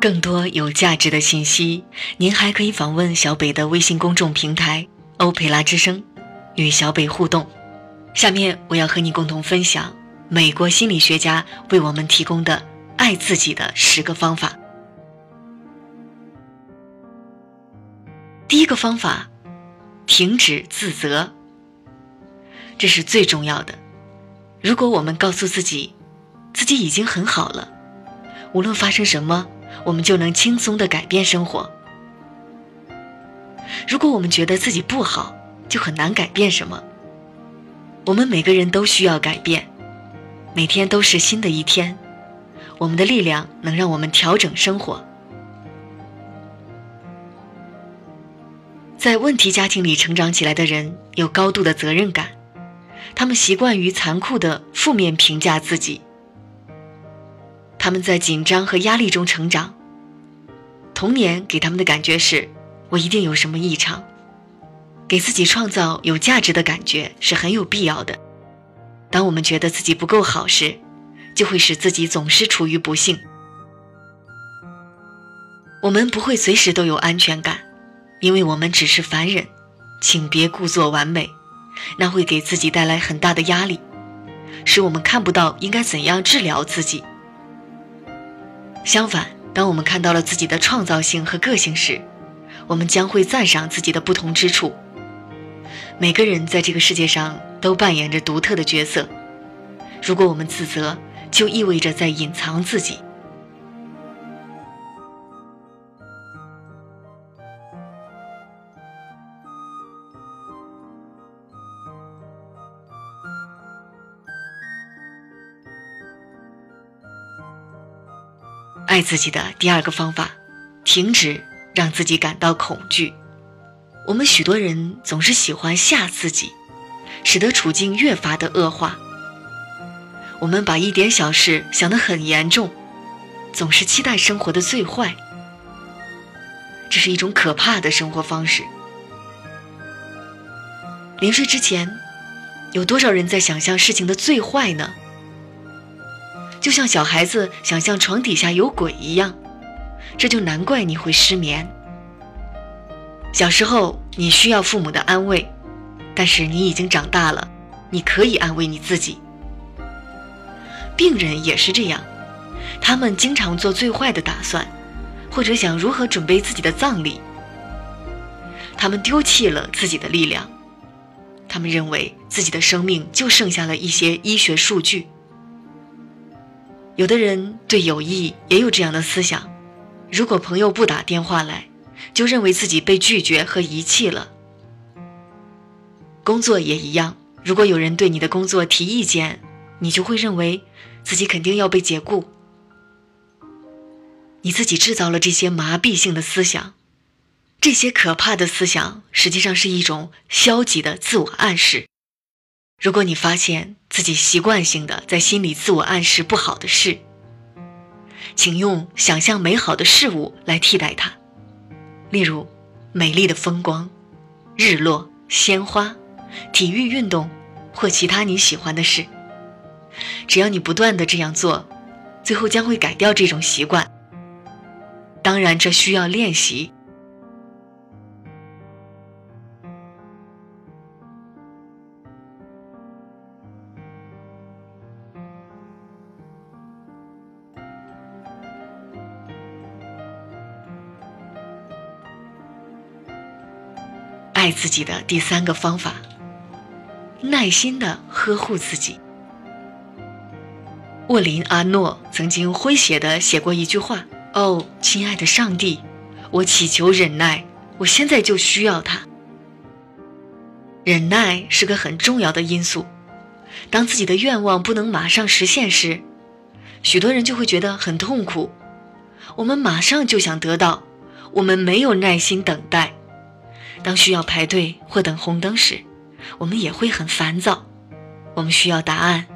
更多有价值的信息，您还可以访问小北的微信公众平台“欧佩拉之声”，与小北互动。下面我要和你共同分享美国心理学家为我们提供的爱自己的十个方法。第一个方法，停止自责。这是最重要的。如果我们告诉自己，自己已经很好了，无论发生什么。我们就能轻松的改变生活。如果我们觉得自己不好，就很难改变什么。我们每个人都需要改变，每天都是新的一天。我们的力量能让我们调整生活。在问题家庭里成长起来的人有高度的责任感，他们习惯于残酷的负面评价自己。他们在紧张和压力中成长。童年给他们的感觉是，我一定有什么异常。给自己创造有价值的感觉是很有必要的。当我们觉得自己不够好时，就会使自己总是处于不幸。我们不会随时都有安全感，因为我们只是凡人。请别故作完美，那会给自己带来很大的压力，使我们看不到应该怎样治疗自己。相反，当我们看到了自己的创造性和个性时，我们将会赞赏自己的不同之处。每个人在这个世界上都扮演着独特的角色。如果我们自责，就意味着在隐藏自己。爱自己的第二个方法，停止让自己感到恐惧。我们许多人总是喜欢吓自己，使得处境越发的恶化。我们把一点小事想得很严重，总是期待生活的最坏。这是一种可怕的生活方式。临睡之前，有多少人在想象事情的最坏呢？就像小孩子想象床底下有鬼一样，这就难怪你会失眠。小时候你需要父母的安慰，但是你已经长大了，你可以安慰你自己。病人也是这样，他们经常做最坏的打算，或者想如何准备自己的葬礼。他们丢弃了自己的力量，他们认为自己的生命就剩下了一些医学数据。有的人对友谊也有这样的思想：如果朋友不打电话来，就认为自己被拒绝和遗弃了。工作也一样，如果有人对你的工作提意见，你就会认为自己肯定要被解雇。你自己制造了这些麻痹性的思想，这些可怕的思想实际上是一种消极的自我暗示。如果你发现自己习惯性的在心里自我暗示不好的事，请用想象美好的事物来替代它，例如美丽的风光、日落、鲜花、体育运动或其他你喜欢的事。只要你不断的这样做，最后将会改掉这种习惯。当然，这需要练习。自己的第三个方法，耐心的呵护自己。沃林·阿诺曾经诙谐的写过一句话：“哦，亲爱的上帝，我祈求忍耐，我现在就需要它。”忍耐是个很重要的因素。当自己的愿望不能马上实现时，许多人就会觉得很痛苦。我们马上就想得到，我们没有耐心等待。当需要排队或等红灯时，我们也会很烦躁。我们需要答案，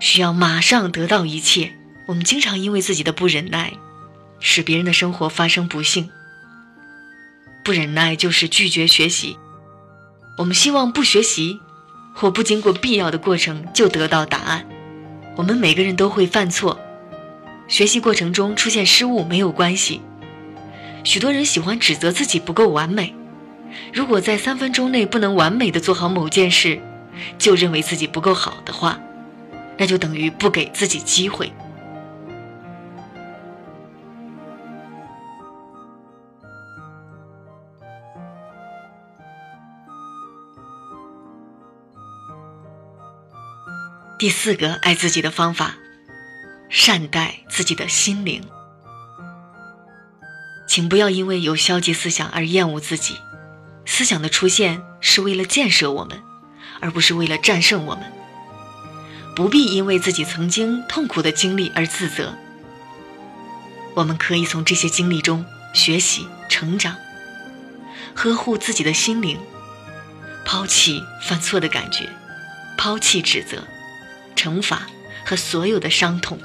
需要马上得到一切。我们经常因为自己的不忍耐，使别人的生活发生不幸。不忍耐就是拒绝学习。我们希望不学习，或不经过必要的过程就得到答案。我们每个人都会犯错，学习过程中出现失误没有关系，许多人喜欢指责自己不够完美。如果在三分钟内不能完美的做好某件事，就认为自己不够好的话，那就等于不给自己机会。第四个爱自己的方法，善待自己的心灵。请不要因为有消极思想而厌恶自己。思想的出现是为了建设我们，而不是为了战胜我们。不必因为自己曾经痛苦的经历而自责。我们可以从这些经历中学习成长，呵护自己的心灵，抛弃犯错的感觉，抛弃指责、惩罚和所有的伤痛。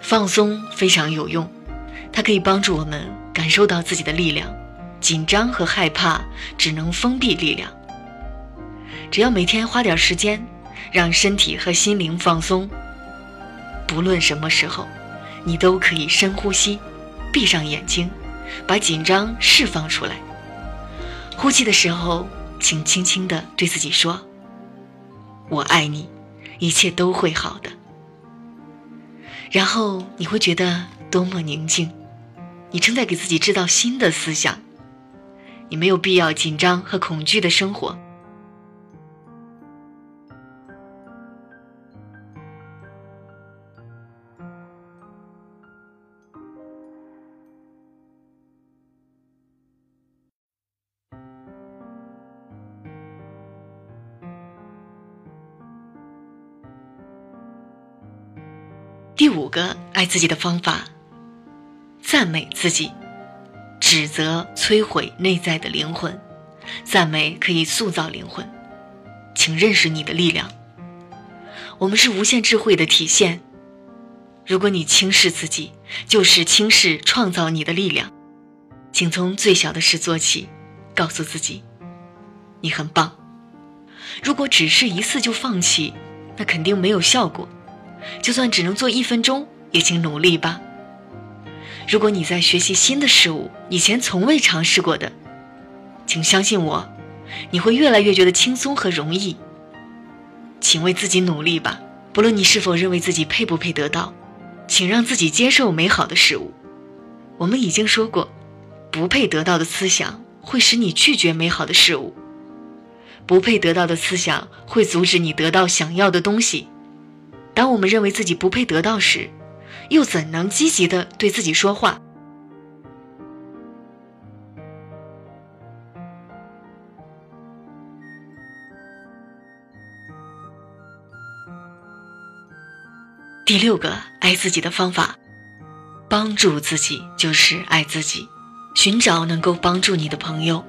放松非常有用，它可以帮助我们感受到自己的力量。紧张和害怕只能封闭力量。只要每天花点时间，让身体和心灵放松，不论什么时候，你都可以深呼吸，闭上眼睛，把紧张释放出来。呼气的时候，请轻轻地对自己说：“我爱你，一切都会好的。”然后你会觉得多么宁静，你正在给自己制造新的思想。你没有必要紧张和恐惧的生活。第五个爱自己的方法，赞美自己。指责摧毁内在的灵魂，赞美可以塑造灵魂。请认识你的力量。我们是无限智慧的体现。如果你轻视自己，就是轻视创造你的力量。请从最小的事做起，告诉自己，你很棒。如果只是一次就放弃，那肯定没有效果。就算只能做一分钟，也请努力吧。如果你在学习新的事物，以前从未尝试过的，请相信我，你会越来越觉得轻松和容易。请为自己努力吧，不论你是否认为自己配不配得到，请让自己接受美好的事物。我们已经说过，不配得到的思想会使你拒绝美好的事物，不配得到的思想会阻止你得到想要的东西。当我们认为自己不配得到时，又怎能积极的对自己说话？第六个爱自己的方法，帮助自己就是爱自己。寻找能够帮助你的朋友。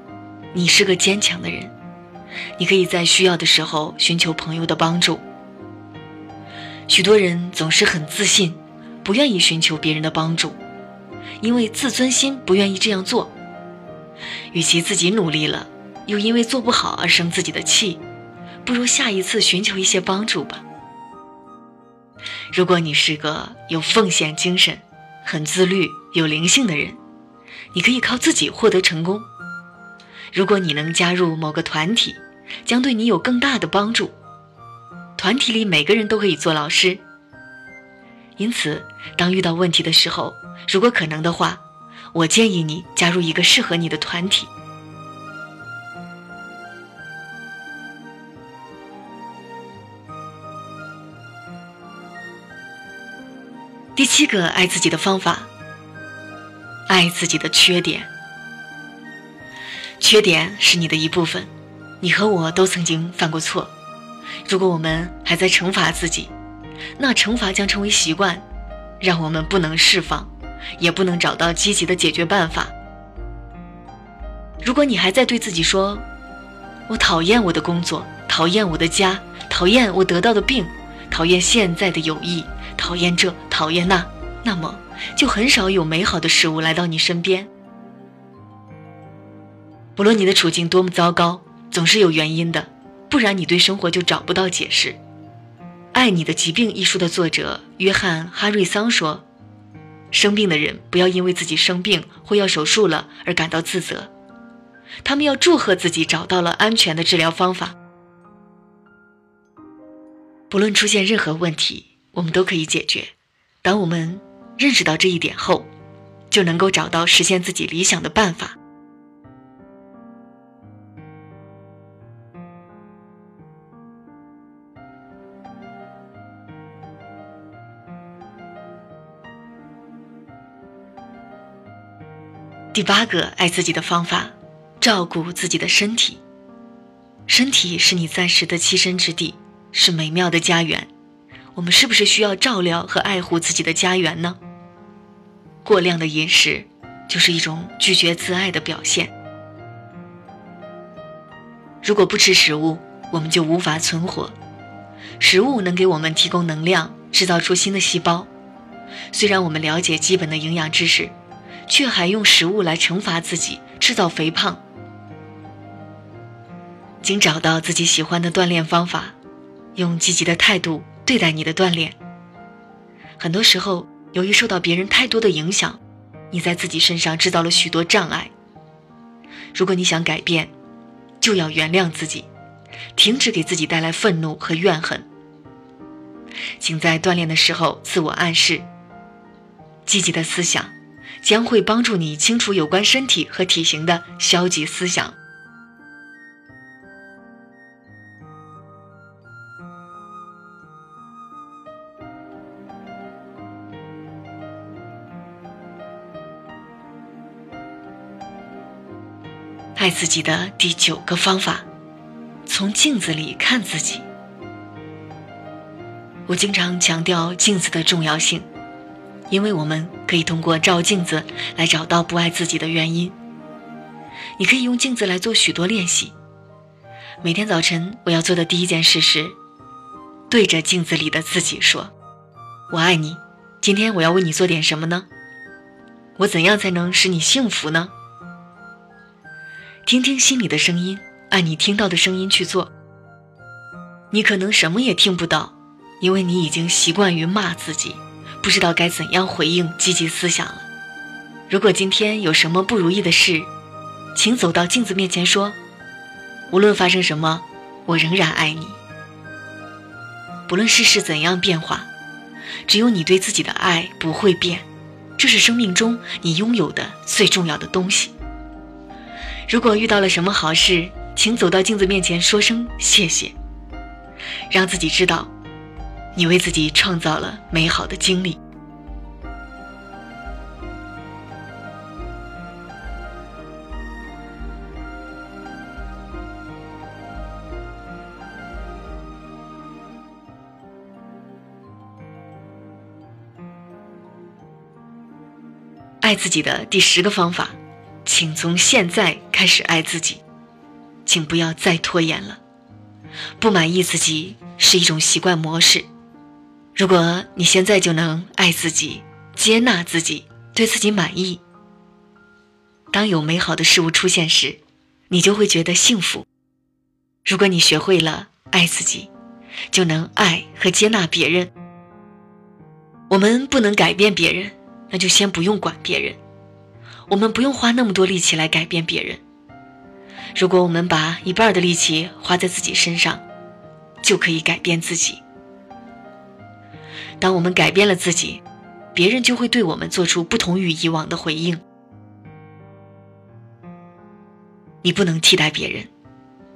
你是个坚强的人，你可以在需要的时候寻求朋友的帮助。许多人总是很自信。不愿意寻求别人的帮助，因为自尊心不愿意这样做。与其自己努力了，又因为做不好而生自己的气，不如下一次寻求一些帮助吧。如果你是个有奉献精神、很自律、有灵性的人，你可以靠自己获得成功。如果你能加入某个团体，将对你有更大的帮助。团体里每个人都可以做老师。因此，当遇到问题的时候，如果可能的话，我建议你加入一个适合你的团体。第七个爱自己的方法，爱自己的缺点。缺点是你的一部分，你和我都曾经犯过错。如果我们还在惩罚自己，那惩罚将成为习惯，让我们不能释放，也不能找到积极的解决办法。如果你还在对自己说：“我讨厌我的工作，讨厌我的家，讨厌我得到的病，讨厌现在的友谊，讨厌这，讨厌那”，那么就很少有美好的事物来到你身边。不论你的处境多么糟糕，总是有原因的，不然你对生活就找不到解释。《爱你的疾病》一书的作者约翰·哈瑞桑说：“生病的人不要因为自己生病或要手术了而感到自责，他们要祝贺自己找到了安全的治疗方法。不论出现任何问题，我们都可以解决。当我们认识到这一点后，就能够找到实现自己理想的办法。第八个爱自己的方法，照顾自己的身体。身体是你暂时的栖身之地，是美妙的家园。我们是不是需要照料和爱护自己的家园呢？过量的饮食就是一种拒绝自爱的表现。如果不吃食物，我们就无法存活。食物能给我们提供能量，制造出新的细胞。虽然我们了解基本的营养知识。却还用食物来惩罚自己，制造肥胖。请找到自己喜欢的锻炼方法，用积极的态度对待你的锻炼。很多时候，由于受到别人太多的影响，你在自己身上制造了许多障碍。如果你想改变，就要原谅自己，停止给自己带来愤怒和怨恨。请在锻炼的时候自我暗示，积极的思想。将会帮助你清除有关身体和体型的消极思想。爱自己的第九个方法，从镜子里看自己。我经常强调镜子的重要性。因为我们可以通过照镜子来找到不爱自己的原因。你可以用镜子来做许多练习。每天早晨我要做的第一件事是，对着镜子里的自己说：“我爱你。”今天我要为你做点什么呢？我怎样才能使你幸福呢？听听心里的声音，按你听到的声音去做。你可能什么也听不到，因为你已经习惯于骂自己。不知道该怎样回应积极思想了。如果今天有什么不如意的事，请走到镜子面前说：“无论发生什么，我仍然爱你。”不论世事怎样变化，只有你对自己的爱不会变，这是生命中你拥有的最重要的东西。如果遇到了什么好事，请走到镜子面前说声谢谢，让自己知道。你为自己创造了美好的经历。爱自己的第十个方法，请从现在开始爱自己，请不要再拖延了。不满意自己是一种习惯模式。如果你现在就能爱自己、接纳自己、对自己满意，当有美好的事物出现时，你就会觉得幸福。如果你学会了爱自己，就能爱和接纳别人。我们不能改变别人，那就先不用管别人。我们不用花那么多力气来改变别人。如果我们把一半的力气花在自己身上，就可以改变自己。当我们改变了自己，别人就会对我们做出不同于以往的回应。你不能替代别人，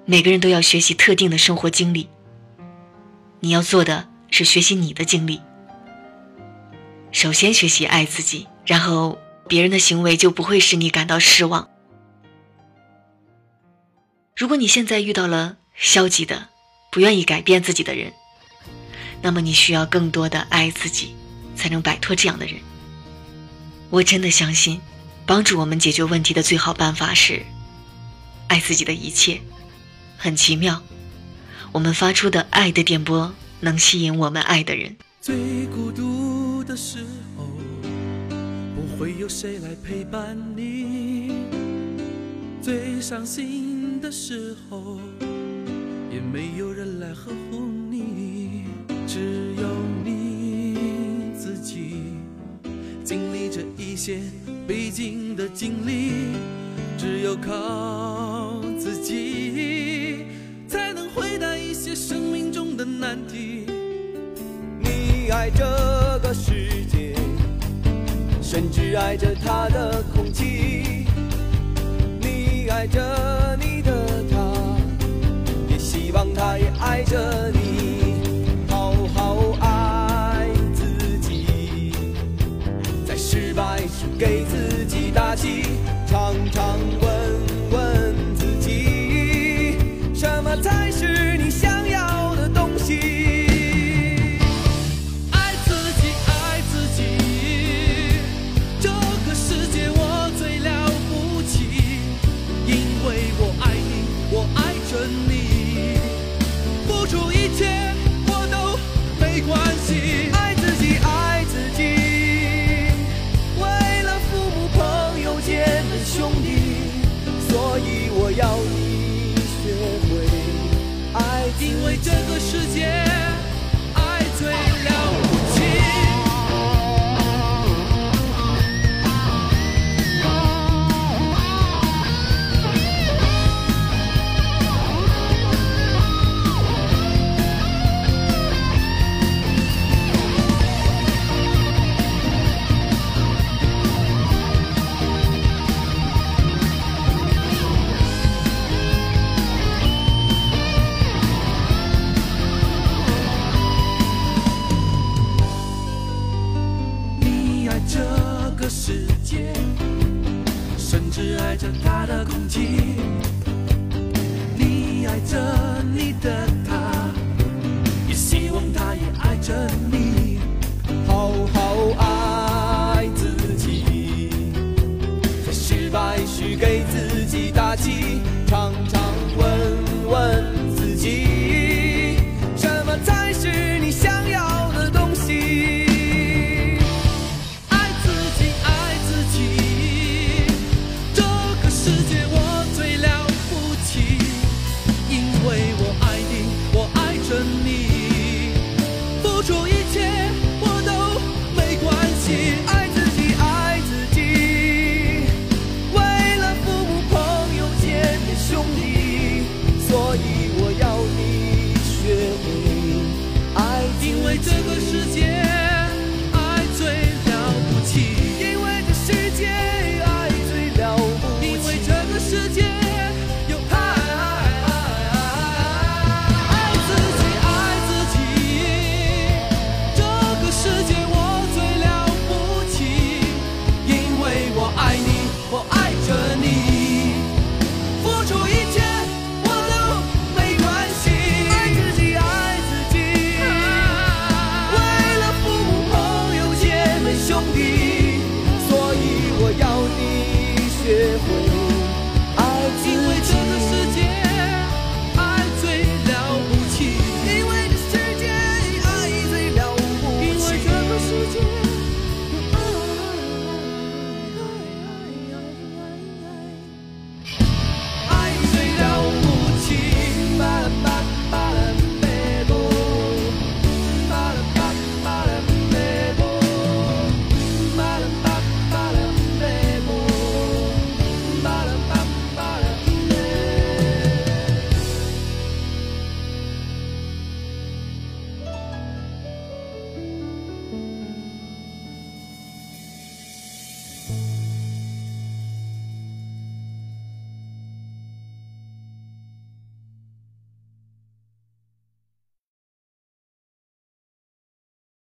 每个人都要学习特定的生活经历。你要做的是学习你的经历。首先学习爱自己，然后别人的行为就不会使你感到失望。如果你现在遇到了消极的、不愿意改变自己的人，那么你需要更多的爱自己，才能摆脱这样的人。我真的相信，帮助我们解决问题的最好办法是爱自己的一切。很奇妙，我们发出的爱的电波能吸引我们爱的人。最孤独的时候，不会有谁来陪伴你；最伤心的时候，也没有人来呵护。只有你自己经历着一些必经的经历，只有靠自己，才能回答一些生命中的难题。你爱这个世界，甚至爱着它的空气。你爱着你的他，也希望他也爱着你。着他的空气。你爱着你的